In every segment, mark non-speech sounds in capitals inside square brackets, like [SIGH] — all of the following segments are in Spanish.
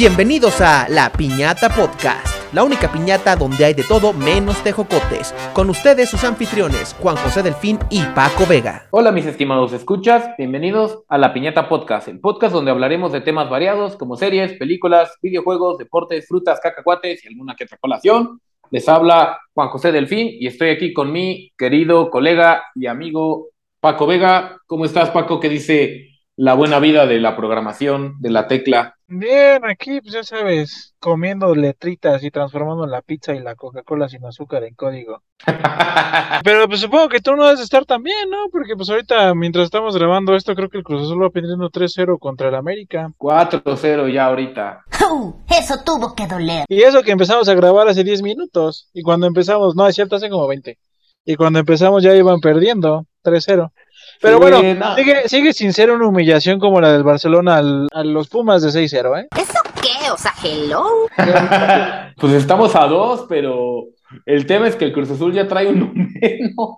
Bienvenidos a La Piñata Podcast, la única piñata donde hay de todo menos tejocotes. Con ustedes sus anfitriones, Juan José Delfín y Paco Vega. Hola mis estimados escuchas, bienvenidos a La Piñata Podcast, el podcast donde hablaremos de temas variados como series, películas, videojuegos, deportes, frutas, cacahuates y alguna que otra colación. Les habla Juan José Delfín y estoy aquí con mi querido colega y amigo Paco Vega. ¿Cómo estás Paco? ¿Qué dice la buena vida de la programación, de la tecla? Bien, aquí, pues ya sabes, comiendo letritas y transformando la pizza y la Coca-Cola sin azúcar en código. [LAUGHS] Pero pues supongo que tú no debes estar también, ¿no? Porque pues ahorita, mientras estamos grabando esto, creo que el Cruz Azul va perdiendo 3-0 contra el América. 4-0 ya ahorita. Uh, eso tuvo que doler. Y eso que empezamos a grabar hace 10 minutos. Y cuando empezamos, no, es cierto, hace como 20. Y cuando empezamos ya iban perdiendo 3-0. Pero Sí, bueno, no. sigue, sigue sin ser una humillación como la del Barcelona al- a los Pumas de 6-0, ¿eh? ¿Eso qué? O sea, hello. [LAUGHS] pues estamos a dos, pero el tema es que el Cruz Azul ya trae uno [LAUGHS] menos.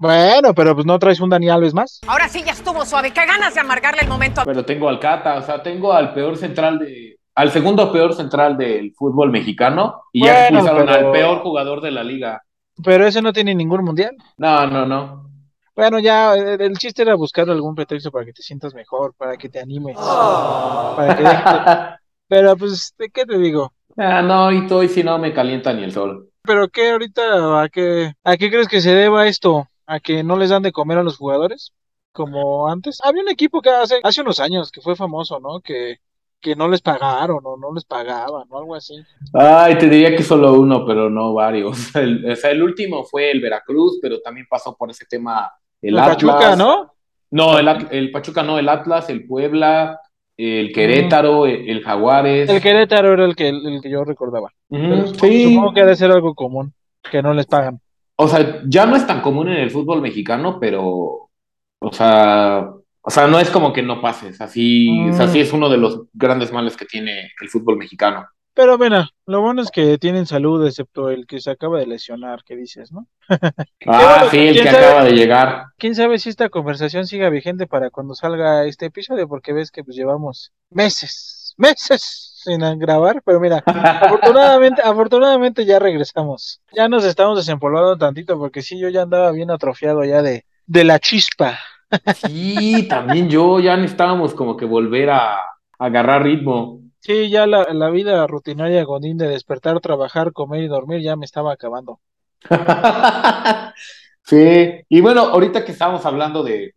Bueno, pero pues no traes un Dani Alves más. Ahora sí ya estuvo suave. Qué ganas de amargarle el momento. Pero tengo al Cata, o sea, tengo al peor central de. Al segundo peor central del fútbol mexicano y ya expulsaron pero- al peor jugador de la liga. Pero ese no tiene ningún mundial. No, no, no. Bueno, ya el, el chiste era buscar algún pretexto para que te sientas mejor, para que te animes. Para que dejes- [LAUGHS] Pero pues, ¿de qué te digo? ah, no, y hoy si no me calienta ni el sol. ¿Pero qué ahorita? ¿A qué, ¿A qué crees que se deba esto? ¿A que no les dan de comer a los jugadores? Como antes. Había un equipo que hace, hace unos años que fue famoso, ¿no? Que, que no les pagaron o no les pagaban o algo así. Ay, te diría que solo uno, pero no varios. [LAUGHS] El, o sea, el último fue el Veracruz, pero también pasó por ese tema el El Atlas. Pachuca, ¿no? No, el, el Pachuca no, el Atlas, el Puebla, el Querétaro, el, el Jaguares. El Querétaro era el que, el que yo recordaba. Sí. Supongo que debe ser algo común, que no les pagan. O sea, ya no es tan común en el fútbol mexicano, pero, o sea, o sea, no es como que no pases, así, o sea, Mm. sí es uno de los grandes males que tiene el fútbol mexicano. Pero bueno, lo bueno es que tienen salud, excepto el que se acaba de lesionar, que dices, ¿no? [LAUGHS] [LAUGHS] Ah, sí, el ¿quién que sabe? acaba de llegar. Quién sabe si esta conversación siga vigente para cuando salga este episodio, porque ves que pues llevamos meses, meses sin grabar, pero mira, [LAUGHS] afortunadamente, afortunadamente ya regresamos. Ya nos estamos desempolvando tantito, porque sí, yo ya andaba bien atrofiado ya de, de la chispa. Sí, también yo, ya necesitábamos como que volver a, a agarrar ritmo. Sí, ya la, la vida rutinaria Godín de despertar, trabajar, comer y dormir ya me estaba acabando. [LAUGHS] Sí, y bueno, ahorita que estamos hablando de,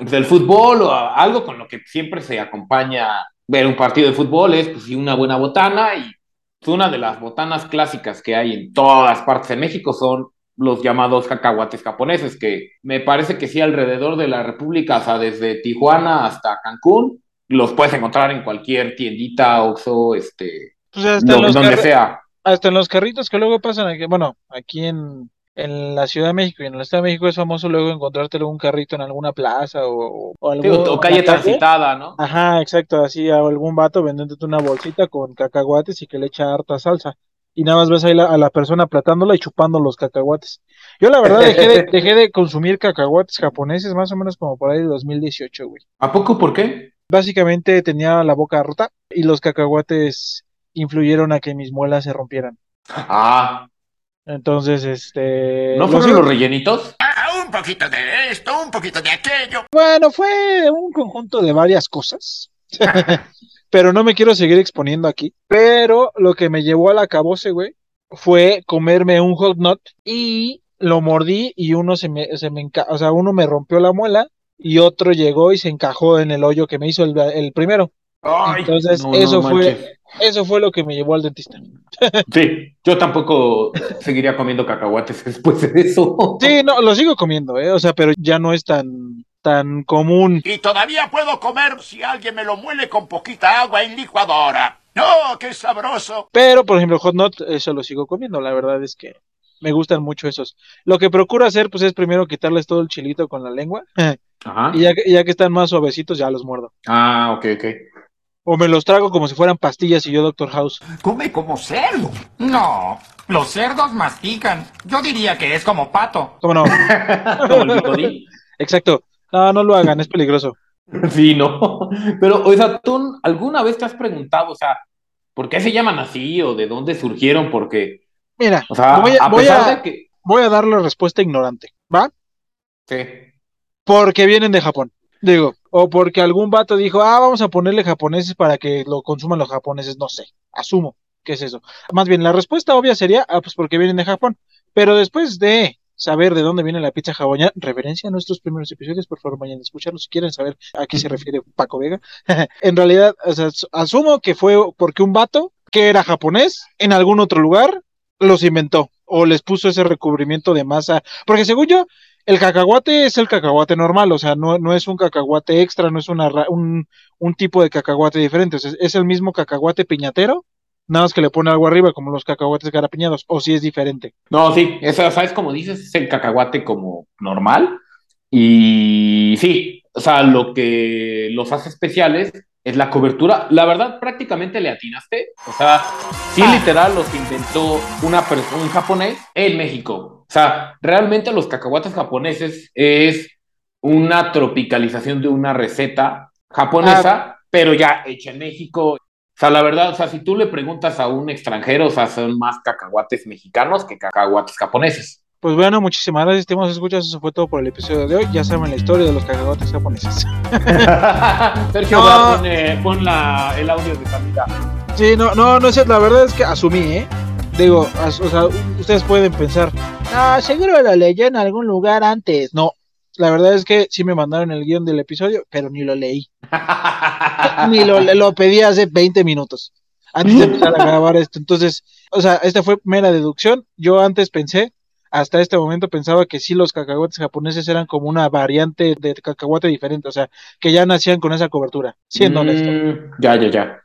del fútbol o a- algo con lo que siempre se acompaña ver un partido de fútbol es pues sí, una buena botana y pues, una de las botanas clásicas que hay en todas partes de México son los llamados cacahuates japoneses, que me parece que sí alrededor de la República, o sea, desde Tijuana hasta Cancún, los puedes encontrar en cualquier tiendita, Oxxo, este, Pues hasta, donde sea. hasta en los carritos que luego pasan aquí, bueno, aquí en, en la Ciudad de México y en el Estado de México es famoso luego encontrártelo un carrito en alguna plaza o, o, algún- o, calle transitada, ¿no? Ajá, exacto, así a algún vato vendiéndote una bolsita con cacahuates y que le echa harta salsa. Y nada más ves ahí la- a la persona aplatándola y chupando los cacahuates. Yo la verdad dejé de, dejé de consumir cacahuates japoneses más o menos como por ahí de 2018, güey. ¿A poco por qué? Básicamente tenía la boca rota y los cacahuates influyeron a que mis muelas se rompieran. Ah, Entonces, este... ¿no fueron sigo- los rellenitos? Ah, un poquito de esto, un poquito de aquello. Bueno, fue un conjunto de varias cosas. [LAUGHS] Pero no me quiero seguir exponiendo aquí. Pero lo que me llevó al acabose, güey, fue comerme un hot nut y lo mordí y uno se me, se me enca- o sea, uno me rompió la muela y otro llegó y se encajó en el hoyo que me hizo el, el primero. Ay, Entonces, no, eso no fue, eso fue lo que me llevó al dentista. [LAUGHS] Sí, yo tampoco seguiría comiendo cacahuates después de eso. Sí, no, lo sigo comiendo, eh, o sea, pero ya no es tan, tan común. Y todavía puedo comer si alguien me lo muele con poquita agua en licuadora. ¡No, qué sabroso! Pero, por ejemplo, hot nut, eso lo sigo comiendo. La verdad es que me gustan mucho esos. Lo que procuro hacer, pues, es primero quitarles todo el chilito con la lengua. [LAUGHS] Ajá. y ya que, ya que están más suavecitos, ya los muerdo. Ah, ok, ok. O me los trago como si fueran pastillas y yo Doctor House. Come como cerdo. No, los cerdos mastican. Yo diría que es como pato. ¿Cómo no? [LAUGHS] Como el. Exacto. No, no lo hagan, es peligroso. [LAUGHS] Sí, no. Pero, o sea, ¿tú alguna vez te has preguntado, o sea, por qué se llaman así o de dónde surgieron? Porque, Mira, o sea, voy, a, a voy, pesar a, de que. voy a dar la respuesta ignorante, ¿va? Sí. Porque vienen de Japón. Digo, o porque algún vato dijo, ah, vamos a ponerle japoneses para que lo consuman los japoneses, no sé, asumo que es eso. Más bien, la respuesta obvia sería, ah, pues porque vienen de Japón. Pero después de saber de dónde viene la pizza hawaiana, reverencia a nuestros primeros episodios, por favor, vayan a escucharlos si quieren saber a qué se refiere Paco Vega. [LAUGHS] en realidad, o sea, asumo que fue porque un vato que era japonés en algún otro lugar los inventó o les puso ese recubrimiento de masa. Porque según yo, el cacahuate es el cacahuate normal, o sea, no, no es un cacahuate extra, no es una, un, un tipo de cacahuate diferente, o sea, es el mismo cacahuate piñatero, nada más que le pone algo arriba, como los cacahuates garapiñados, o si es diferente. No, sí, eso, ¿sabes? Como dices, es el cacahuate como normal. Y sí, o sea, lo que los hace especiales es la cobertura. La verdad, prácticamente le atinaste. O sea, sí, Ah. literal, los inventó una persona, un japonés en México. O sea, realmente los cacahuates japoneses es una tropicalización de una receta japonesa, pero ya hecha en México. O sea, la verdad, o sea, si tú le preguntas a un extranjero, o sea, son más cacahuates mexicanos que cacahuates japoneses. Pues bueno, muchísimas gracias, estimados escuchas, eso fue todo por el episodio de hoy, ya saben la historia de los cacahuates japoneses. [LAUGHS] [LAUGHS] Sergio, No. va, pon, eh, pon la- el audio de Camila. Sí, no, no, no sé, la verdad es que asumí, ¿eh? Digo, as- o sea, ustedes pueden pensar, ah, seguro lo leyó en algún lugar antes. No, la verdad es que sí me mandaron el guion del episodio, pero ni lo leí. [LAUGHS] Ni lo, lo pedí hace 20 minutos antes de empezar a grabar esto. Entonces, o sea, esta fue mera deducción. Yo antes pensé, hasta este momento pensaba que sí los cacahuates japoneses eran como una variante de cacahuate diferente, o sea, que ya nacían con esa cobertura, siendo honesto. Mm, ya, ya, ya.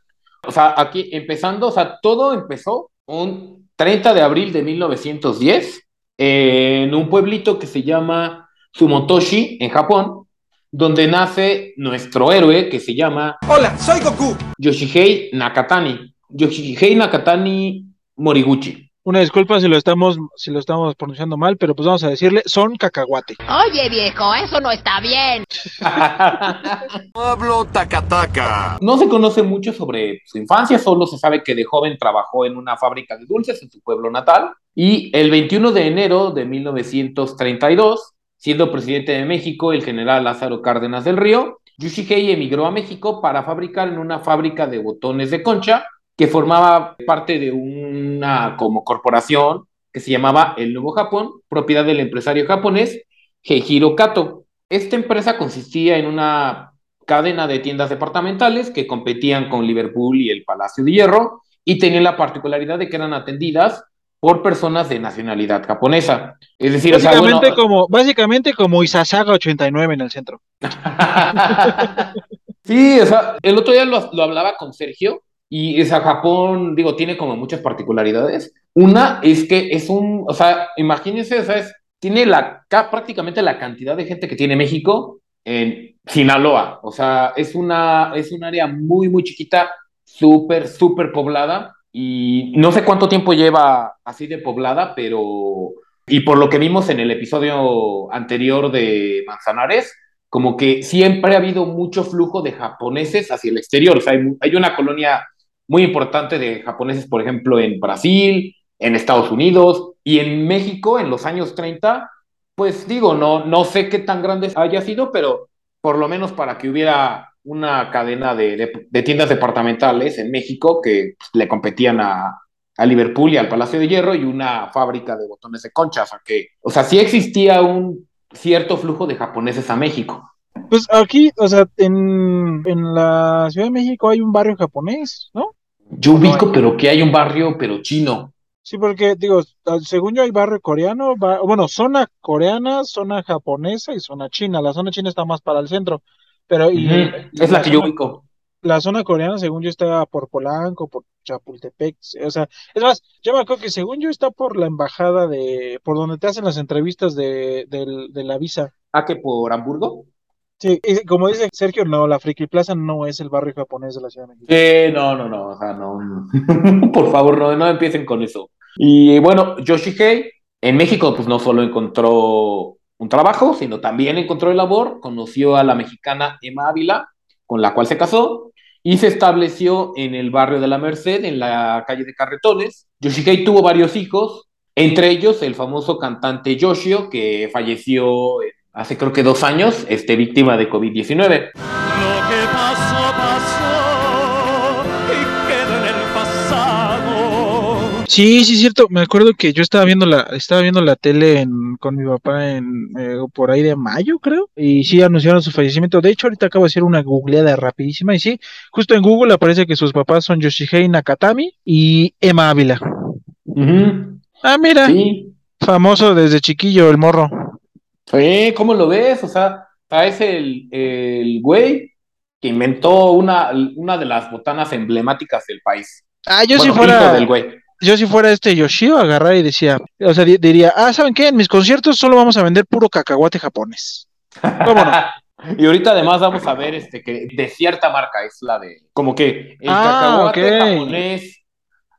O sea, aquí empezando, o sea, todo empezó un 30 de abril de 1910 en un pueblito que se llama Sumotoshi, en Japón, donde nace nuestro héroe que se llama Hola, soy Goku. Yoshihei Nakatani. Yoshihei Nakatani Moriguchi. Una disculpa si lo estamos, si lo estamos pronunciando mal, pero pues vamos a decirle, son cacahuate. Oye, viejo, eso no está bien. [LAUGHS] Pablo Takataka. No se conoce mucho sobre su infancia, solo se sabe que de joven trabajó en una fábrica de dulces en su pueblo natal y el 21 de enero de 1932, siendo presidente de México el general Lázaro Cárdenas del Río, Yoshihei emigró a México para fabricar en una fábrica de botones de concha que formaba parte de una como corporación que se llamaba El Nuevo Japón, propiedad del empresario japonés Heijiro Kato. Esta empresa consistía en una cadena de tiendas departamentales que competían con Liverpool y el Palacio de Hierro y tenían la particularidad de que eran atendidas por personas de nacionalidad japonesa. Es decir, o sea, Básicamente bueno, como, básicamente como Isasaga 89 en el centro. [LAUGHS] sí, o sea, el otro día lo, lo hablaba con Sergio y o sea, Japón, digo, tiene como muchas particularidades. Una es que es un, o sea, imagínense, o sea, es- tiene la, ca- prácticamente la cantidad de gente que tiene México en Sinaloa. O sea, es una, es un área muy, muy chiquita, súper, súper poblada y no sé cuánto tiempo lleva así de poblada, pero, y por lo que vimos en el episodio anterior de Manzanares, como que siempre ha habido mucho flujo de japoneses hacia el exterior. O sea, hay, una colonia muy importante de japoneses, por ejemplo, en Brasil, en Estados Unidos y en México en los años 30. Pues digo, no, no sé qué tan grande haya sido, pero por lo menos para que hubiera una cadena de, de- de tiendas departamentales en México que pues, le competían a, a Liverpool y al Palacio de Hierro y una fábrica de botones de concha. O sea, que, o sea, sí existía un cierto flujo de japoneses a México. Pues aquí, o sea, en, en la Ciudad de México hay un barrio japonés, ¿no? Yo ubico, pero que hay un barrio, pero chino. Sí, porque digo, según yo hay barrio coreano, ba- bueno, zona coreana, zona japonesa y zona china. La zona china está más para el centro, pero y, Es la que yo ubico. la zona coreana, según yo, está por Polanco, por Chapultepec, o sea, es más, yo me acuerdo que según yo está por la embajada de, por donde te hacen las entrevistas de, del- de la visa. ¿A que por Hamburgo? Sí, y como dice Sergio, no, la Friki Plaza no es el barrio japonés de la Ciudad de México. Eh, no, no, no, o sea, no. [LAUGHS] Por favor, no, no empiecen con eso. Y bueno, Yoshihei en México, pues no solo encontró un trabajo, sino también encontró el labor, conoció a la mexicana Emma Ávila, con la cual se casó, y se estableció en el barrio de la Merced, en la calle de Carretones. Yoshihei tuvo varios hijos, entre ellos el famoso cantante Yoshio, que falleció hace creo que dos años, este, víctima de COVID-19. Sí, sí, cierto. Me acuerdo que yo estaba viendo la, estaba viendo la tele en- con mi papá en eh, por ahí de mayo, creo, y sí anunciaron su fallecimiento. De hecho, ahorita acabo de hacer una googleada rapidísima y sí, justo en Google aparece que sus papás son Yoshihei Nakatami y Emma Ávila. Ujú, Ah, mira, Sí, famoso desde chiquillo el morro. Sí, ¿cómo lo ves? O sea, es el, el güey que inventó una, una de las botanas emblemáticas del país. Ah, yo Bueno, si fuera, del güey. Yo si fuera este Yoshio, agarrar y decía, o sea, di- diría, ah, ¿saben qué? En mis conciertos solo vamos a vender puro cacahuate japonés. ¿Cómo no? [LAUGHS] Y ahorita además vamos a ver este que de cierta marca es la de como que el Ah, cacahuate japonés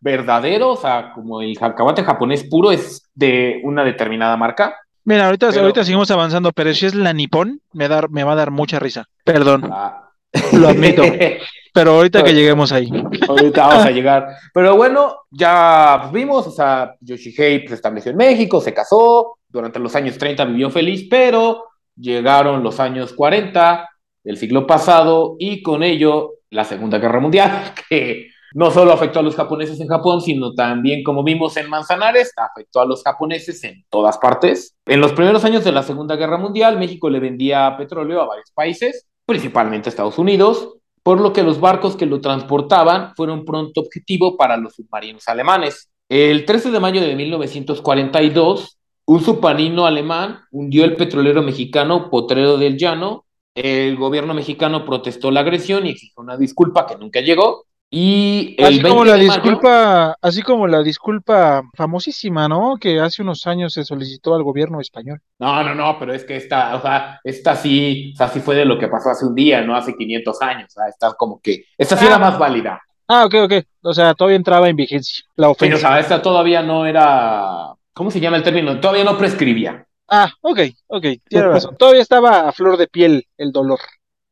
verdadero, o sea, como el cacahuate japonés puro es de una determinada marca. Mira, ahorita, Pero- ahorita seguimos avanzando, pero si es la Nippon, me, me va a dar mucha risa. Perdón, Ah. Lo admito. [LAUGHS] Pero ahorita que Pues- lleguemos ahí. Ahorita vamos a [LAUGHS] llegar. Pero bueno, ya pues, vimos, o sea, Yoshihei se estableció en México, se casó, durante los años 30 vivió feliz, pero llegaron los años 40 del siglo pasado y con ello la Segunda Guerra Mundial, [LAUGHS] que no solo afectó a los japoneses en Japón, sino también, como vimos en Manzanares, afectó a los japoneses en todas partes. En los primeros años de la Segunda Guerra Mundial, México le vendía petróleo a varios países, principalmente Estados Unidos, por lo que los barcos que lo transportaban fueron pronto objetivo para los submarinos alemanes. El 13 de mayo de 1942, un submarino alemán hundió el petrolero mexicano Potrero del Llano. El gobierno mexicano protestó la agresión y exigió una disculpa que nunca llegó. Y el Así como 20 la mayo- disculpa, así como la disculpa famosísima, ¿no? Que hace unos años se solicitó al gobierno español. No, no, no, pero es que esta, o sea, esta sí, o sea, sí fue de lo que pasó hace un día, no hace 500 años. O sea, esta como que, esta sí Ah. era más válida. Ah, ok, ok. O sea, todavía entraba en vigencia la Pero, o sea, esta todavía no era, ¿cómo se llama el término? Todavía no prescribía. Ah, ok, ok, tiene [LAUGHS] razón. Todavía estaba a flor de piel el dolor.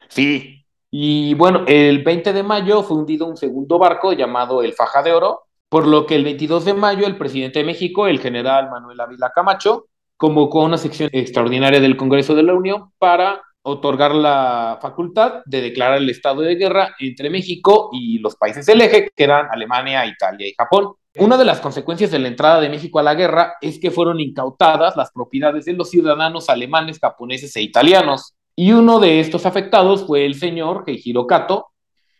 Sí. Y bueno, el 20 de mayo fue hundido un segundo barco llamado el Faja de Oro, por lo que el 22 de mayo el presidente de México, el general Manuel Ávila Camacho, convocó una sección extraordinaria del Congreso de la Unión para otorgar la facultad de declarar el estado de guerra entre México y los países del eje, que eran Alemania, Italia y Japón. Una de las consecuencias de la entrada de México a la guerra es que fueron incautadas las propiedades de los ciudadanos alemanes, japoneses e italianos. Y uno de estos afectados fue el señor Heijiro Kato,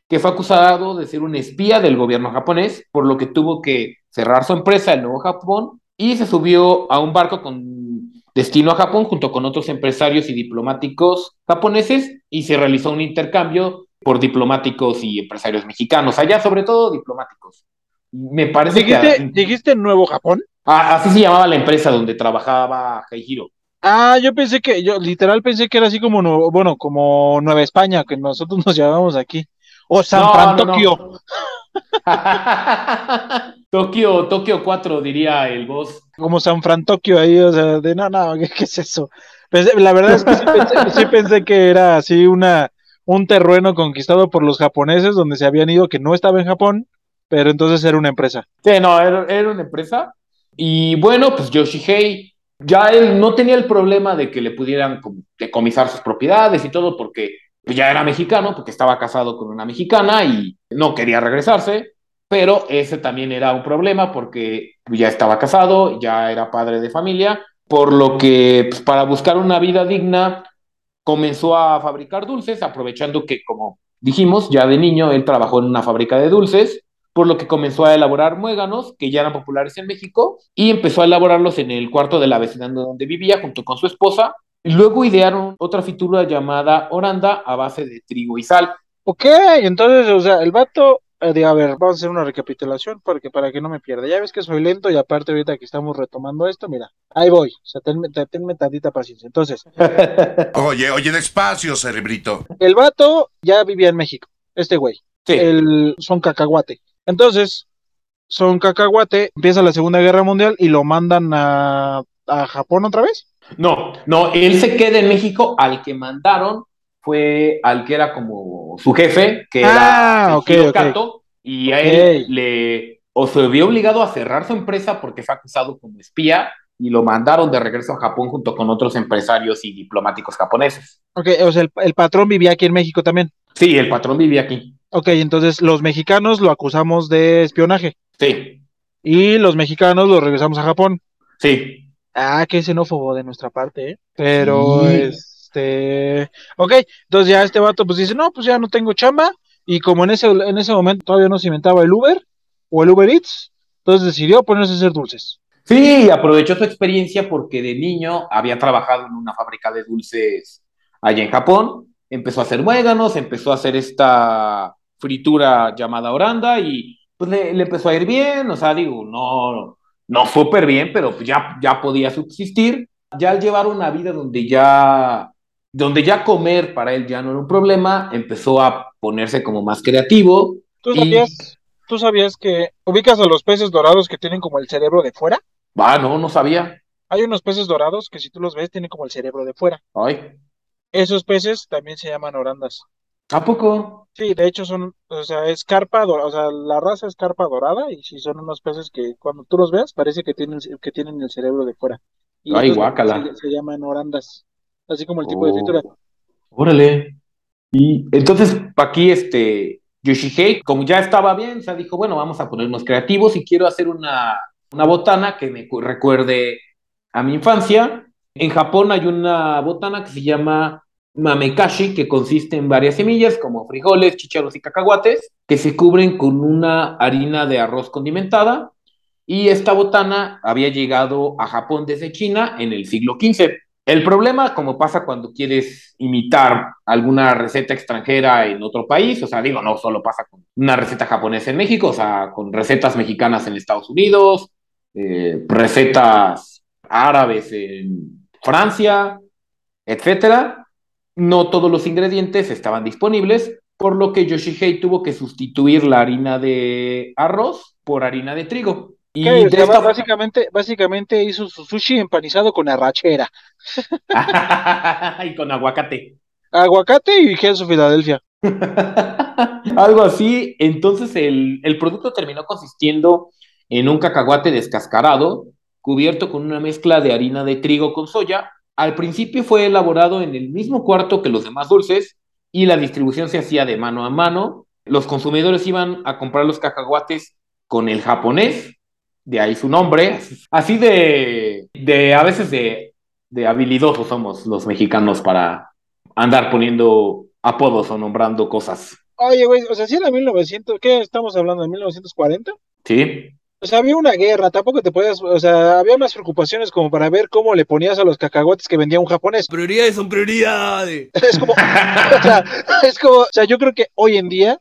que fue acusado de ser un espía del gobierno japonés, por lo que tuvo que cerrar su empresa, el Nuevo Japón, y se subió a un barco con destino a Japón junto con otros empresarios y diplomáticos japoneses y se realizó un intercambio por diplomáticos y empresarios mexicanos, allá sobre todo diplomáticos. Me parece ¿Dijiste, que... dijiste Nuevo Japón? Ah, así se llamaba la empresa donde trabajaba Heijiro. Ah, yo pensé que, yo literal pensé que era así como, bueno, como Nueva España, que nosotros nos llamamos aquí. O San No, Fran no. [LAUGHS] Tokio. Tokio, Tokio 4, diría el boss. Como San Fran Tokio ahí, o sea, de no, no, ¿qué, qué es eso? Pensé- la verdad es que sí pensé, [LAUGHS] sí pensé que era así una, un terreno conquistado por los japoneses donde se habían ido, que no estaba en Japón, pero entonces era una empresa. Sí, no, era, era una empresa. Y bueno, pues Yoshihei, ya él no tenía el problema de que le pudieran decomisar sus propiedades y todo, porque ya era mexicano, porque estaba casado con una mexicana y no quería regresarse, pero ese también era un problema porque ya estaba casado, ya era padre de familia, por lo que pues, para buscar una vida digna comenzó a fabricar dulces, aprovechando que, como dijimos, ya de niño él trabajó en una fábrica de dulces, por lo que comenzó a elaborar muéganos, que ya eran populares en México, y empezó a elaborarlos en el cuarto de la vecindad donde vivía, junto con su esposa. Y luego idearon otra fritura llamada oranda a base de trigo y sal. Ok, entonces, o sea, el vato, eh, de, a ver, vamos a hacer una recapitulación porque para que no me pierda. Ya ves que soy lento y aparte ahorita que estamos retomando esto, mira, ahí voy, o sea, tenme, te- tenme tantita paciencia. Entonces, [LAUGHS] Oye, oye, despacio, cerebrito. el vato ya vivía en México, este güey, Sí. el son cacahuate. Entonces, son cacahuate, empieza la Segunda Guerra Mundial y lo mandan a, a Japón otra vez. No, no, él se queda en México, al que mandaron fue al que era como su jefe, que Ah, era ok, Ejido ok. Kato, y a él le o se vio obligado a cerrar su empresa porque fue acusado como espía y lo mandaron de regreso a Japón junto con otros empresarios y diplomáticos japoneses. Ok, o sea, el, el patrón vivía aquí en México también. Sí, el patrón vivía aquí. Ok, entonces los mexicanos lo acusamos de espionaje Sí, y los mexicanos lo regresamos a Japón. sí. Ah, qué xenófobo de nuestra parte, ¿eh? Pero, Sí. este... Ok, entonces ya este vato pues dice, no, pues ya no tengo chamba y como en ese, en ese momento todavía no se inventaba el Uber o el Uber Eats, entonces decidió ponerse a hacer dulces. Sí, y aprovechó su experiencia porque de niño había trabajado en una fábrica de dulces allá en Japón. Empezó a hacer muéganos, empezó a hacer esta fritura llamada oranda y pues le, le empezó a ir bien. O sea, digo, no, no súper bien, pero ya, ya podía subsistir. Ya al llevar una vida donde ya, donde ya comer para él ya no era un problema, empezó a ponerse como más creativo. ¿Tú Y- sabías, tú sabías que ubicas a los peces dorados que tienen como el cerebro de fuera? Ah, no, no sabía. Hay unos peces dorados que si tú los ves tienen como el cerebro de fuera. Ay, Esos peces también se llaman orandas. ¿A poco? Sí, de hecho son, o sea, es carpa dorada, o sea, la raza es carpa dorada y si son unos peces que cuando tú los veas parece que tienen, que tienen el cerebro de fuera. Y Ay, guácala. Se, se llaman orandas, así como el tipo de Oh. fritura. Órale. Y entonces aquí este Yoshihei, como ya estaba bien, o sea, dijo, bueno, vamos a ponernos creativos y quiero hacer una, una botana que me cu- recuerde a mi infancia. En Japón hay una botana que se llama mamekashi, que consiste en varias semillas como frijoles, chícharos y cacahuates, que se cubren con una harina de arroz condimentada. Y esta botana había llegado a Japón desde China en el siglo XV. El problema, como pasa cuando quieres imitar alguna receta extranjera en otro país, o sea, digo, no solo pasa con una receta japonesa en México, o sea, con recetas mexicanas en Estados Unidos, eh, recetas árabes en Francia, etcétera. No todos los ingredientes estaban disponibles, por lo que Yoshihei tuvo que sustituir la harina de arroz por harina de trigo. Y de básicamente, básicamente hizo su sushi empanizado con arrachera, [LAUGHS] y con aguacate. aguacate y queso Filadelfia. [LAUGHS] Algo así. Entonces el, el producto terminó consistiendo en un cacahuate descascarado, cubierto con una mezcla de harina de trigo con soya. Al principio fue elaborado en el mismo cuarto que los demás dulces y la distribución se hacía de mano a mano. Los consumidores iban a comprar los cacahuates con el japonés, de ahí su nombre. Así de, de a veces de, de habilidosos somos los mexicanos para andar poniendo apodos o nombrando cosas. Oye, güey, o sea, si era 1900, ¿qué estamos hablando? ¿De 1940? ¿Sí? O sea, había una guerra, tampoco te podías, o sea, había más preocupaciones como para ver cómo le ponías a los cacahuates que vendía un japonés. [LAUGHS] Prioridades son prioridades. Es como, o sea, es como, o sea, yo creo que hoy en día,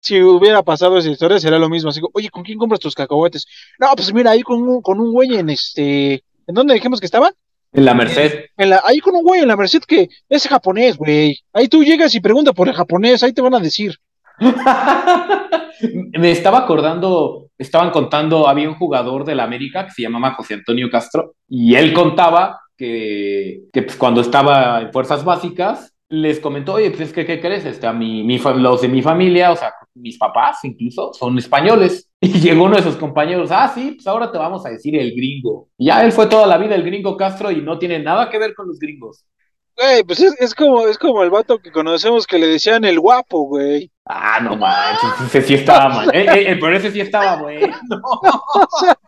si hubiera pasado esa historia, sería lo mismo. Así que, oye, ¿con quién compras tus cacahuates? No, pues mira, ahí con un, con un güey en este, ¿en dónde dijimos que estaba? En la Merced. En la, ahí con un güey en la Merced que es japonés, güey. Ahí tú llegas y pregunta por el japonés, ahí te van a decir. [LAUGHS] Me estaba acordando, estaban contando, había un jugador de la América que se llamaba José Antonio Castro y él contaba que, que pues, cuando estaba en fuerzas básicas les comentó, oye, pues es que, ¿qué crees? Este, a mi, mi, los de mi familia, o sea, mis papás incluso, son españoles. [LAUGHS] Y llegó uno de sus compañeros, ah, sí, pues ahora te vamos a decir el gringo. Y ya él fue toda la vida el gringo Castro y no tiene nada que ver con los gringos. Güey, pues es, es como, es como el vato que conocemos que le decían el guapo, güey. Ah, no manches, ese sí estaba mal. Eh, eh, eh, pero ese sí estaba bueno. [LAUGHS]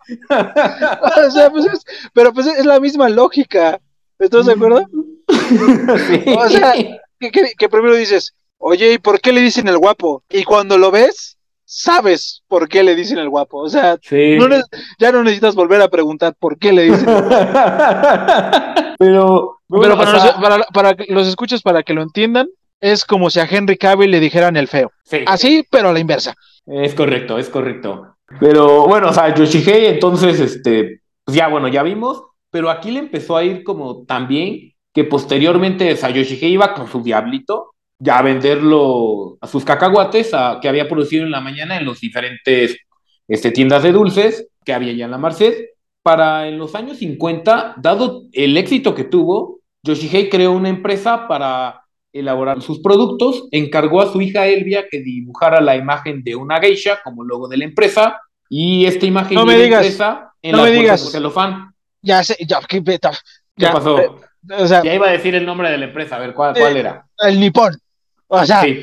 [LAUGHS] O sea, pues es, pero pues es la misma lógica. ¿Estás de acuerdo? [LAUGHS] Sí. O sea, que, que- que primero dices, oye, ¿y por qué le dicen el guapo? Y cuando lo ves, sabes por qué le dicen el guapo. O sea, Sí. no ya no necesitas volver a preguntar por qué le dicen el guapo. Pero, bueno, Pero para, o sea, los, para, para que los escuchas, para que lo entiendan, es como si a Henry Cavill le dijeran el feo. sí, Así, pero a la inversa. es correcto, es correcto. Pero bueno, o sea, Yoshihei, entonces, este, pues ya bueno, ya vimos, pero aquí le empezó a ir como también que posteriormente, o sea, Yoshihei iba con su diablito ya a venderlo a sus cacahuates a- que había producido en la mañana en los diferentes este, tiendas de dulces que había ya en la Merced. Para en los años 50, dado el éxito que tuvo, Yoshihei creó una empresa para elaborar sus productos, encargó a su hija Elvia que dibujara la imagen de una geisha como logo de la empresa y esta imagen No de me la digas, empresa en no la me bolsa digas. de celofán. Ya sé, ya, ¿qué, beta? ¿Qué Ya, pasó? eh, O sea, Ya iba a decir el nombre de la empresa, a ver cuál, cuál Eh, era. el nipón. O sea, Sí,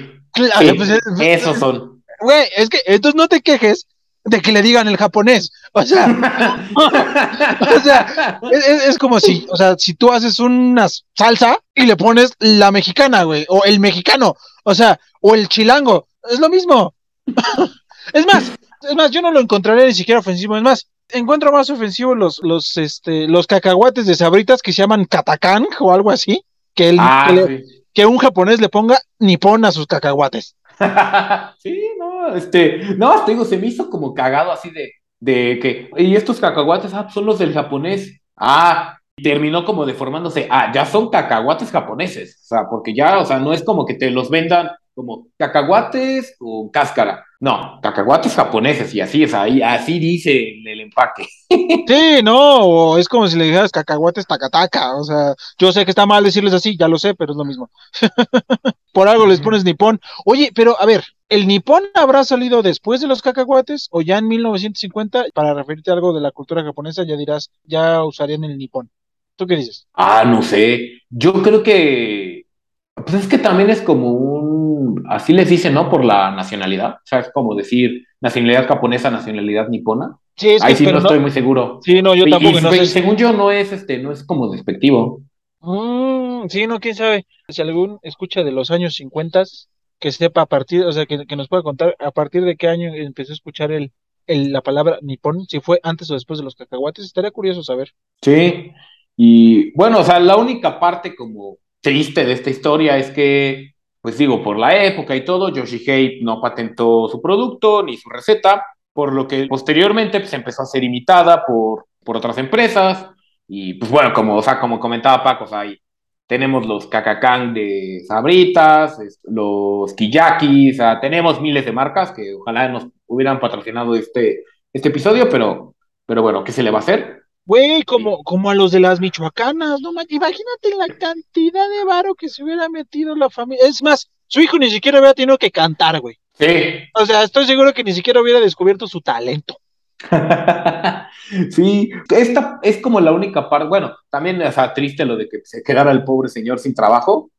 pues, esos son. Güey, es que entonces no te quejes de que le digan el japonés. O sea, [LAUGHS] o sea, es, como si, o sea, si tú haces una salsa y le pones la mexicana, güey, o el mexicano, o sea, o el chilango, es lo mismo. [LAUGHS] es más, es más, yo no lo encontraré ni siquiera ofensivo, es más, encuentro más ofensivo los, los, este, los cacahuates de sabritas que se llaman katakang o algo así, que, el, Ah, que, le- sí. que un japonés le ponga nipón a sus cacahuates. [LAUGHS] sí, no, este, no, te digo, se me hizo como cagado así de, de que, y estos cacahuates, ah, son los del japonés. Ah, terminó como deformándose. Ah, ya son cacahuates japoneses. O sea, porque ya, o sea, no es como que te los vendan como cacahuates o cáscara. No, cacahuates japoneses y así es, ahí, así dice el, empaque. [LAUGHS] Sí, no, es como si le dijeras cacahuates tacataca, o sea, yo sé que está mal decirles así, ya lo sé, pero es lo mismo. [LAUGHS] Por algo les pones nipón. Oye, pero a ver, ¿el nipón habrá salido después de los cacahuates o ya en 1950? Para referirte a algo de la cultura japonesa, ya dirás, ya usarían el nipón. ¿Tú qué dices? Ah, no sé. Yo creo que, pues es que también es como un, así les dicen, ¿no? Por la nacionalidad. O sea, es como decir nacionalidad japonesa, nacionalidad nipona. Sí, es que, Ahí sí pero no estoy muy seguro. Sí, no, yo Y- tampoco, y, no y sé. si- según yo no es, este, no es como despectivo. Mm, sí, no, quién sabe. Si algún escucha de los años 50 que sepa a partir, o sea, que, que nos pueda contar a partir de qué año empezó a escuchar el, el- la palabra nipón, si fue antes o después de los cacahuates, estaría curioso saber. Sí. Y bueno, o sea, la única parte como triste de esta historia es que, pues digo, por la época y todo, Yoshihei no patentó su producto ni su receta, por lo que posteriormente pues, empezó a ser imitada por, por otras empresas. Y pues bueno, como, o sea, como comentaba Paco, o sea, tenemos los Kakakán de Sabritas, los Kiyaki, o sea, tenemos miles de marcas que ojalá nos hubieran patrocinado este, este episodio, pero, pero bueno, ¿qué se le va a hacer? Güey, como, como a los de las michoacanas, no imagínate la cantidad de varo que se hubiera metido la familia. Es más, su hijo ni siquiera hubiera tenido que cantar, güey. Sí, O sea, estoy seguro que ni siquiera hubiera descubierto su talento. [LAUGHS] sí, esta es como la única parte, bueno, también o sea, triste lo de que se quedara el pobre señor sin trabajo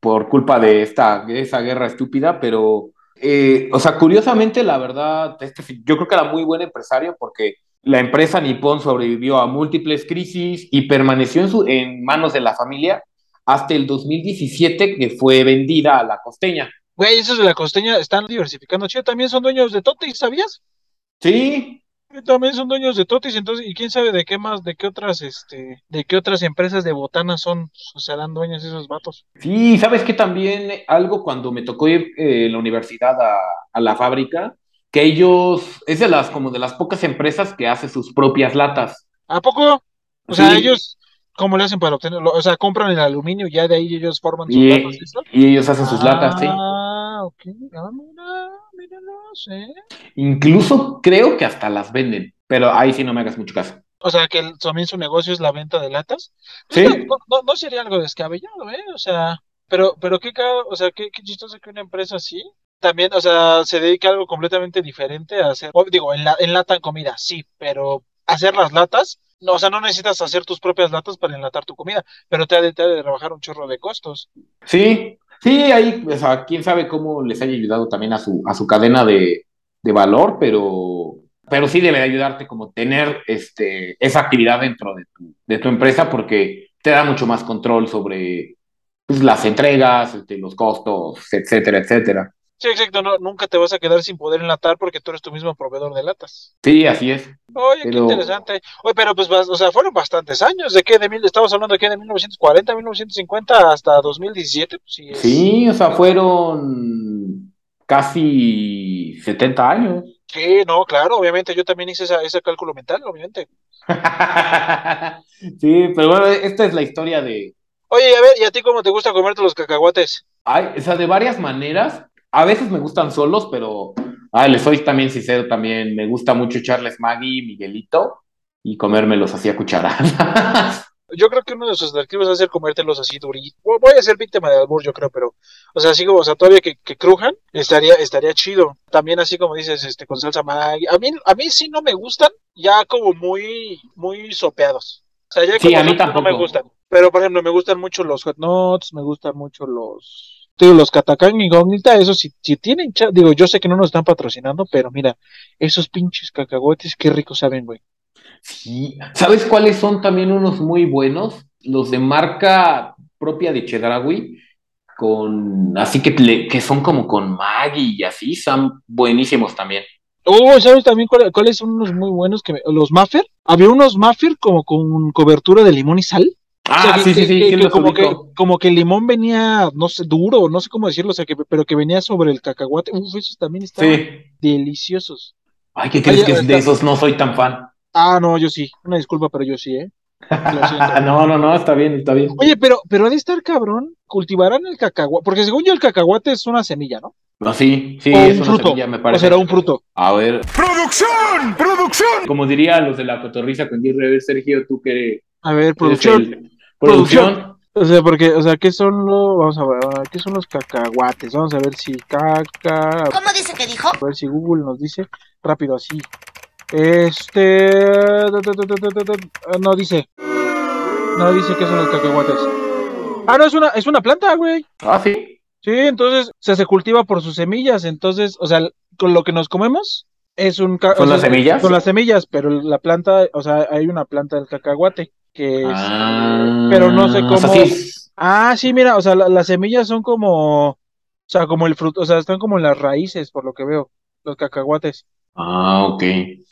por culpa de esta, de esa guerra estúpida, pero, eh, o sea, curiosamente, la verdad, este, yo creo que era muy buen empresario porque la empresa Nippon sobrevivió a múltiples crisis y permaneció en, su, en manos de la familia hasta el 2017 que fue vendida a la costeña. Güey, esos de la costeña están diversificando chido, también son dueños de Totis, ¿sabías? Sí, También son dueños de Totis, entonces, y quién sabe de qué más, de qué otras, este, de qué otras empresas de botanas son, o serán dueños esos vatos. Sí, sabes que también algo cuando me tocó ir eh, en la universidad a, a la fábrica, que ellos, es de las, como de las pocas empresas que hace sus propias latas. ¿A poco? O sea, Sí. ellos, ¿cómo le hacen para obtenerlo? O sea, compran el aluminio y ya de ahí ellos forman sus Y, latas, ¿eso? y ellos hacen sus latas, sí. Ah, ok. Ah, mira, mira, no sé. Incluso creo que hasta las venden, pero ahí sí no me hagas mucho caso. O sea, que el- también su negocio es la venta de latas. Sí. Pues no, no, no sería algo descabellado, ¿eh? O sea, pero, pero qué, o sea, qué, qué chistoso que una empresa así también, o sea, se dedica a algo completamente diferente a hacer, o digo, en la, enlatan comida, sí, pero hacer las latas, no, o sea, no necesitas hacer tus propias latas para enlatar tu comida, pero te ha de, te ha de rebajar un chorro de costos. Sí, sí, ahí, o sea, quién sabe cómo les haya ayudado también a su, a su cadena de, de valor, pero, pero sí debe de ayudarte como tener este, esa actividad dentro de tu, de tu empresa porque te da mucho más control sobre pues, las entregas, este, los costos, etcétera, etcétera. Sí, exacto, no, nunca te vas a quedar sin poder enlatar porque tú eres tu mismo proveedor de latas. Sí, así es. Oye, qué interesante. Oye, pero pues, o sea, fueron bastantes años. ¿De qué? De mil, estamos hablando de qué? De 1940, 1950 hasta 2017. Pues sí, es- Sí, o sea, fueron casi 70 años. Sí, no, claro, obviamente yo también hice esa, ese cálculo mental, obviamente. [LAUGHS] Sí, pero bueno, esta es la historia de, Oye, a ver, ¿y a ti cómo te gusta comerte los cacahuates? Ay, o sea, de varias maneras. A veces me gustan solos, pero ay, les soy también sincero, también me gusta mucho echarles Maggi y Miguelito. y comérmelos así a cucharadas. [LAUGHS] Yo creo que uno de sus atractivos es hacer comértelos así duritos. Voy a ser víctima de albur, yo creo, pero, o sea, así como, o sea, todavía que, que crujan, estaría, estaría chido. También así como dices, este, con salsa Maggi. A mí, a mí sí no me gustan, ya como muy, muy sopeados. O sea, ya Sí, como a mí son, no tampoco. me gustan. Pero, por ejemplo, me gustan mucho los hot nuts, me gustan mucho los, digo, los catacán incógnita, eso sí, si tienen, digo, yo sé que no nos están patrocinando, pero mira, esos pinches cacahuetes, qué ricos saben, güey. Sí. ¿Sabes cuáles son también unos muy buenos? Los de marca propia de Chedraui, con así que, le- que son como con Maggi y así, son buenísimos también. Oh, ¿sabes también cuál- cuáles son unos muy buenos? que me- Los Maffer. Había unos Maffer como con cobertura de limón y sal. O sea, Ah, que- sí, sí, que- sí, que- sí, que como, como que el limón venía, no sé, duro, no sé cómo decirlo, o sea, que, pero que venía sobre el cacahuate. Uf, esos también estaban Sí. deliciosos. Ay, ¿qué crees que de está- esos no soy tan fan? Ah, no, yo sí. Una disculpa, pero yo sí, ¿eh? [LAUGHS] No, no, no, está bien, está bien. Oye, pero, pero ha de estar cabrón. Cultivarán el cacahuate, porque según yo el cacahuate es una semilla, ¿no? No, sí, sí, o es un una fruto. semilla, me O parece. será un fruto. A ver, ¡Producción! ¡Producción! como diría los de la cotorriza con Jerry, a ver, Sergio, tú que eres A ver, eres producción. Producción. O sea, porque, o sea, ¿qué son los, vamos a ver, ¿qué son los cacahuates? Vamos a ver si caca, ¿Cómo dice que dijo? a ver si Google nos dice rápido así. Este, ah, no dice, no dice qué son los cacahuates. Ah, no, es una, es una planta, güey. Ah, sí. Sí, entonces, o sea, se cultiva por sus semillas, entonces, o sea, con lo que nos comemos es un... ¿Son o sea, las semillas? Son las semillas, pero la planta, o sea, hay una planta del cacahuate que es... Ah, pero no sé o sea, cómo- sí. Ah, sí, mira, o sea, la- las semillas son como, o sea, como el fruto, o sea, están como en las raíces, por lo que veo, los cacahuates. Ah, ok.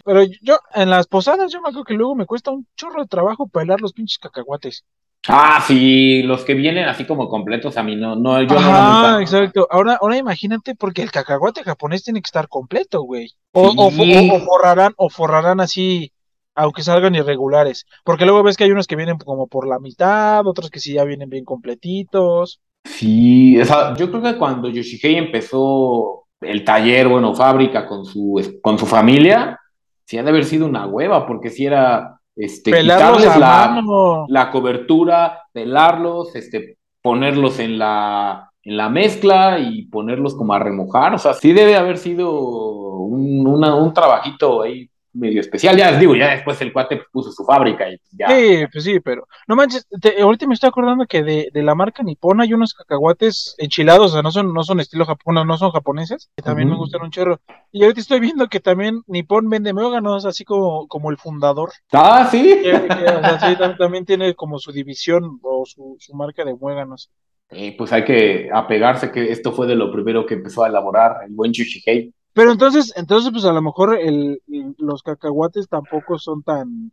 Pero yo, en las posadas, yo me acuerdo que luego me cuesta un chorro de trabajo pelar los pinches cacahuates. Ah, sí, los que vienen así como completos a mí no, no, yo no Ajá, exacto. Ahora, ahora imagínate, porque el cacahuate japonés tiene que estar completo, güey. O, o, o- o forrarán, o forrarán así, aunque salgan irregulares. Porque luego ves que hay unos que vienen como por la mitad, otros que sí ya vienen bien completitos. Sí, o sea, yo creo que cuando Yoshihei empezó el taller, bueno, fábrica con su, con su familia, sí ha de haber sido una hueva, porque si era este, Pelarlos quitarles la, la cobertura, pelarlos, este, ponerlos en la, en la mezcla y ponerlos como a remojar. O sea, sí debe haber sido un, una- un trabajito ahí medio especial. Ya les digo, ya después el cuate puso su fábrica y ya. Sí, pues sí, pero no manches, te- ahorita me estoy acordando que de, de la marca Nippon hay unos cacahuates enchilados, o sea, no son, no son estilo japonés, no son japoneses, que también me gustan un chorro. Y ahorita estoy viendo que también Nippon vende muéganos, así como, como el fundador. Ah, sí. Que, que, o sea, sí, tam- también tiene como su división o su, su marca de muéganos. Eh, pues hay que apegarse que esto fue de lo primero que empezó a elaborar el buen Yoshihei. Pero entonces, entonces pues a lo mejor el, el- los cacahuates tampoco son tan,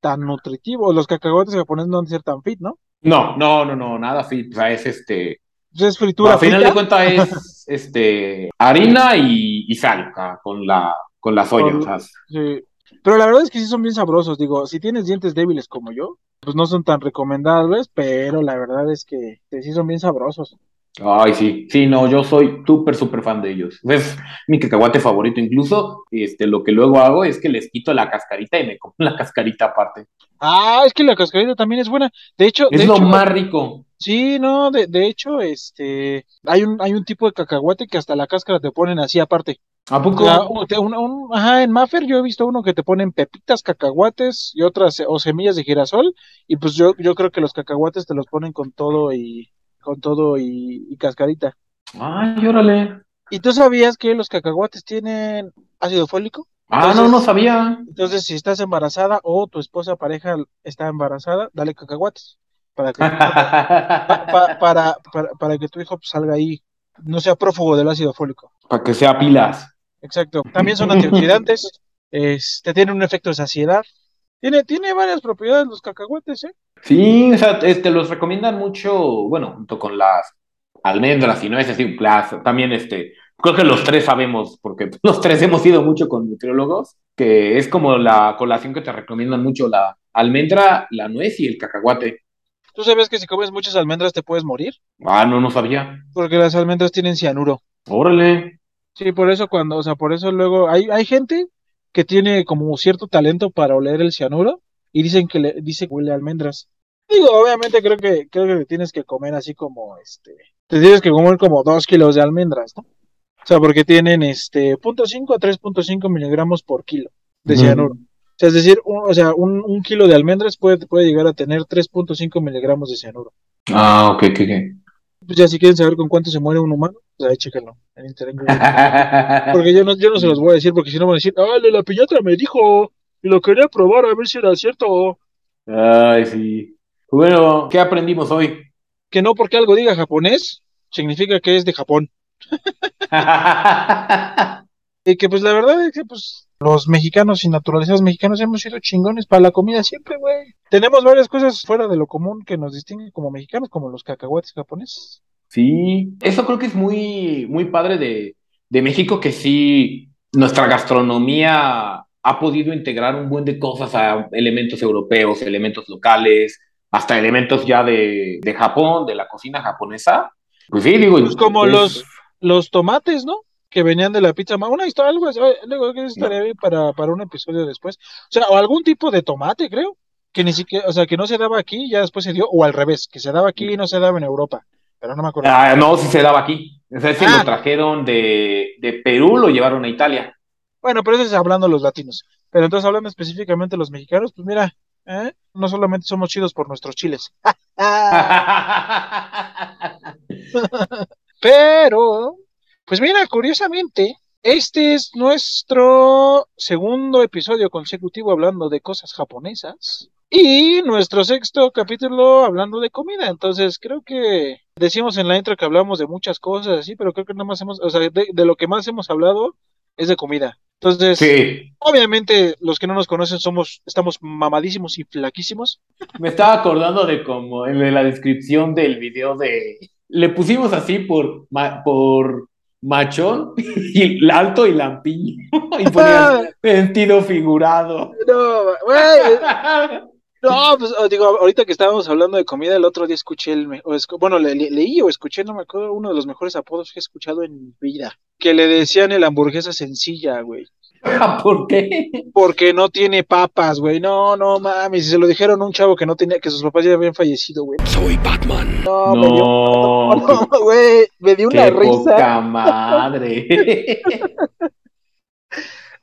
tan nutritivos, los cacahuates japoneses no han de ser tan fit, ¿no? No, no, no, no, nada fit. O sea, es este. Es fritura al final frita. de cuentas es [LAUGHS] este harina y, y sal con la con la soya. Con- o sea, Sí. Pero la verdad es que sí son bien sabrosos. Digo, si tienes dientes débiles como yo, pues no son tan recomendables, pero la verdad es que sí son bien sabrosos. Ay, sí, sí, no, yo soy súper, súper fan de ellos. Es mi cacahuate favorito. Incluso, este, lo que luego hago es que les quito la cascarita y me como la cascarita aparte. Ah, es que la cascarita también es buena. De hecho, Es de lo hecho, más rico. sí, no, de, de hecho, este, hay un, hay un tipo de cacahuate que hasta la cáscara te ponen así aparte. ¿A poco? un- ajá, en Maffer yo he visto uno que te ponen pepitas, cacahuates y otras, o semillas de girasol, y pues yo, yo creo que los cacahuates te los ponen con todo y, con todo y, y cascarita. Ay, órale. ¿Y tú sabías que los cacahuates tienen ácido fólico? Ah, no, Entonces- no sabía. Entonces, si estás embarazada o tu esposa pareja está embarazada, dale cacahuates para que, pa- pa- para, para, para que tu hijo pues, salga ahí, no sea prófugo del ácido fólico. Para que sea pilas. Exacto. También son antioxidantes, [LAUGHS] este, tienen un efecto de saciedad. Tiene, tiene varias propiedades los cacahuates, ¿eh? Sí, o sea, este, los recomiendan mucho, bueno, junto con las almendras y no es decir, las, también este, creo que los tres sabemos, porque [LAUGHS] los tres hemos ido mucho con nutriólogos, que es como la colación que te recomiendan mucho la almendra, la nuez y el cacahuate. ¿Tú sabes que si comes muchas almendras te puedes morir? Ah, no, no sabía. Porque las almendras tienen cianuro. Órale. Sí, por eso cuando, o sea, por eso luego hay, hay gente que tiene como cierto talento para oler el cianuro y dicen que le dice que huele a almendras. Digo, obviamente creo que creo que tienes que comer así como este, te tienes que comer como dos kilos de almendras, ¿no? O sea, porque tienen este 0.5 a 3.5 miligramos por kilo de cianuro. O sea, es decir, un, o sea, un, un kilo de almendras puede, puede llegar a tener 3.5 miligramos de cianuro. Ah, ok, ok, ok. Pues ya si quieren saber con cuánto se muere un humano, pues ahí chéquenlo en internet. [LAUGHS] Porque yo no, yo no se los voy a decir, porque si no van a decir, ah, la piñata me dijo y lo quería probar a ver si era cierto. Ay, sí. Bueno, ¿qué aprendimos hoy? Que no porque algo diga japonés, significa que es de Japón. [LAUGHS] Y que pues la verdad es que pues los mexicanos y naturalizados mexicanos hemos sido chingones para la comida siempre, güey. Tenemos varias cosas fuera de lo común que nos distinguen como mexicanos, como los cacahuates japoneses. Sí, eso creo que es muy, muy padre de, de México, que sí, nuestra gastronomía ha podido integrar un buen de cosas a elementos europeos, elementos locales, hasta elementos ya de, de Japón, de la cocina japonesa. Pues sí, digo. Pues como es- los, los tomates, ¿no? Que venían de la pizza. Una historia, algo así, eh, luego que estaría bien para, para un episodio después. O sea, o algún tipo de tomate, creo. Que ni siquiera, o sea, que no se daba aquí, ya después se dio, o al revés, que se daba aquí y no se daba en Europa. Pero no me acuerdo. Ah, no, sí se daba aquí. O sea, si Ah. lo trajeron de, de Perú, lo llevaron a Italia. Bueno, pero eso es hablando los latinos. Pero entonces hablando específicamente de los mexicanos, pues mira, ¿eh? no solamente somos chidos por nuestros chiles. [LAUGHS] Pero, pues mira, curiosamente, este es nuestro segundo episodio consecutivo hablando de cosas japonesas y nuestro sexto capítulo hablando de comida. Entonces, creo que decimos en la intro que hablamos de muchas cosas así, pero creo que nada más hemos, o sea, de, de lo que más hemos hablado es de comida. Entonces, Sí, obviamente, los que no nos conocen somos, estamos mamadísimos y flaquísimos. me estaba acordando de como en la descripción del video de... Le pusimos así por, ma- por machón, [LAUGHS] y alto y lampiño, [LAUGHS] y ponían sentido figurado. No, güey, No, pues oh, digo, ahorita que estábamos hablando de comida, el otro día escuché el, me- o escu- bueno, le- le- leí o escuché, no me acuerdo, uno de los mejores apodos que he escuchado en mi vida, que le decían el hamburguesa sencilla, güey, ¿Por qué? porque no tiene papas, güey, no, no mames, y se lo dijeron a un chavo que no tenía, que sus papás ya habían fallecido, güey. Soy Batman. No, me dio, [LAUGHS] No, no, güey, me dio una qué risa. poca madre. [LAUGHS]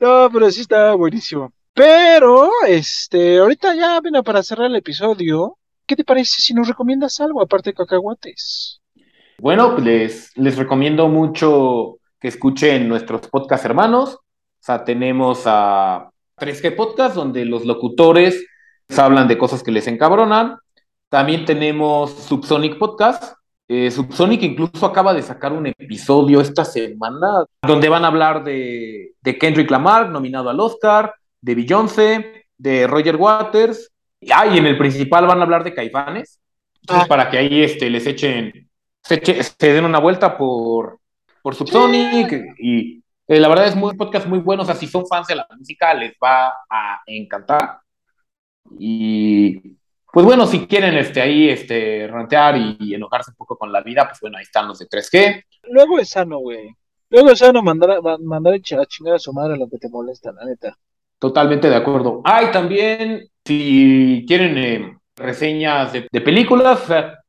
No, pero sí estaba buenísimo. Pero, este, ahorita ya, mira, para cerrar el episodio, ¿qué te parece si nos recomiendas algo aparte de cacahuates? Bueno, les, les recomiendo mucho que escuchen nuestros podcast hermanos. O sea, tenemos a 3G Podcast, donde los locutores hablan de cosas que les encabronan. También tenemos Subsonic Podcast. Eh, Subsonic incluso acaba de sacar un episodio esta semana donde van a hablar de, de Kendrick Lamar, nominado al Oscar, de Beyoncé, de Roger Waters. Ah, y en el principal van a hablar de Caifanes. Entonces, Ah. para que ahí este, les echen se, eche- se den una vuelta por, por Subsonic y eh, la verdad es muy podcast muy bueno, o sea, si son fans de la música les va a encantar. Y pues bueno, si quieren este, ahí este, rantear y, y enojarse un poco con la vida, pues bueno, ahí están los de 3G. Luego es sano, güey. Luego es sano mandar, a- ma- mandar a ch- a chingar a su madre lo que te molesta, la neta. Totalmente de acuerdo. Ah, y también, si quieren eh, reseñas de, películas,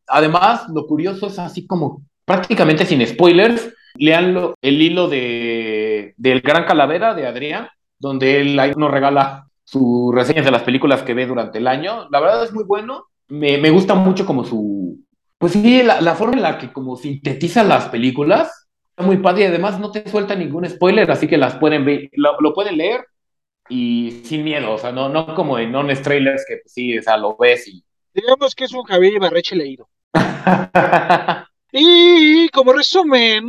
además, lo curioso es así como prácticamente sin spoilers, leanlo el hilo de, del Gran Calavera de Adrián, donde él ahí nos regala sus reseñas de las películas que ve durante el año. La verdad es muy bueno. Me, me gusta mucho como su... Pues sí, la, forma en la que como sintetiza las películas. Está muy padre y además no te suelta ningún spoiler, así que las pueden ver, lo pueden leer y sin miedo, o sea, no, no como en honest trailers que pues, sí, o sea, lo ves y... Digamos que es un Javier Ibarreche leído. [LAUGHS] Y como resumen,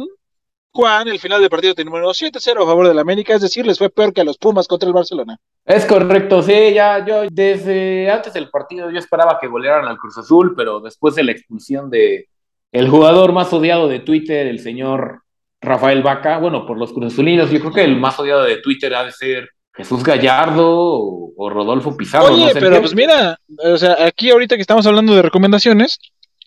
Juan, el final del partido terminó 7-0 a favor del América, es decir, les fue peor que a los Pumas contra el Barcelona. Es correcto, sí, ya yo desde antes del partido yo esperaba que golearan al Cruz Azul, pero después de la expulsión de el jugador más odiado de Twitter, el señor Rafael Vaca, bueno, por los cruzazulinos, yo creo que el más odiado de Twitter ha de ser Jesús Gallardo o, o Rodolfo Pizarro. no Oye, sé pero pues mira, o sea, aquí ahorita que estamos hablando de recomendaciones,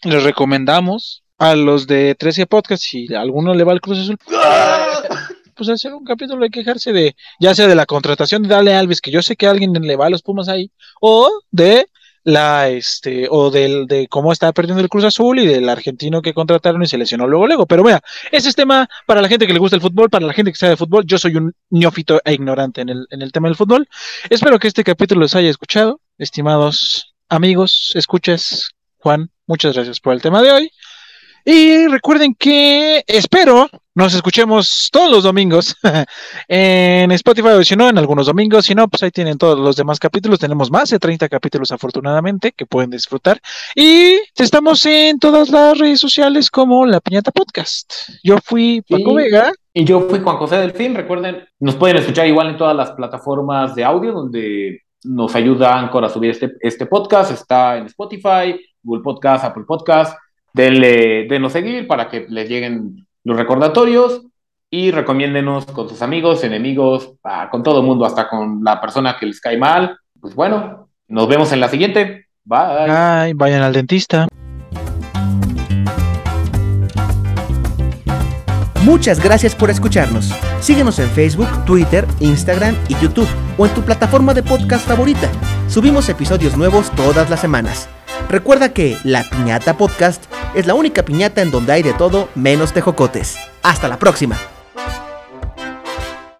les recomendamos a los de 13 Podcast, si a alguno le va al Cruz Azul, [LAUGHS] pues hacer un capítulo de quejarse de, ya sea de la contratación de Dale Alves, que yo sé que a alguien le va a los Pumas ahí, o de la, este, o del, de cómo está perdiendo el Cruz Azul y del argentino que contrataron y se lesionó luego, luego. Pero vea, ese es tema para la gente que le gusta el fútbol, para la gente que sabe de fútbol. Yo soy un neófito e ignorante en el, en el tema del fútbol. Espero que este capítulo les haya escuchado, estimados amigos, escuchas, Juan, muchas gracias por el tema de hoy. Y recuerden que espero nos escuchemos todos los domingos [LAUGHS] en Spotify o si no, en algunos domingos. Si no, pues ahí tienen todos los demás capítulos. Tenemos más de 30 capítulos afortunadamente que pueden disfrutar. Y estamos en todas las redes sociales como La Piñata Podcast. Yo fui Paco Vega. Y yo fui Juan José Delfín. Recuerden, nos pueden escuchar igual en todas las plataformas de audio donde nos ayuda Anchor a subir este, este podcast. Está en Spotify, Google Podcast, Apple Podcast. Denle, denos seguir para que les lleguen los recordatorios y recomiéndenos con sus amigos, enemigos, ah, con todo el mundo, hasta con la persona que les cae mal. Pues bueno, nos vemos en la siguiente. Bye. Ay, vayan al dentista. Muchas gracias por escucharnos. Síguenos en Facebook, Twitter, Instagram y YouTube o en tu plataforma de podcast favorita. Subimos episodios nuevos todas las semanas. Recuerda que La Piñata Podcast es la única piñata en donde hay de todo menos tejocotes. Hasta la próxima.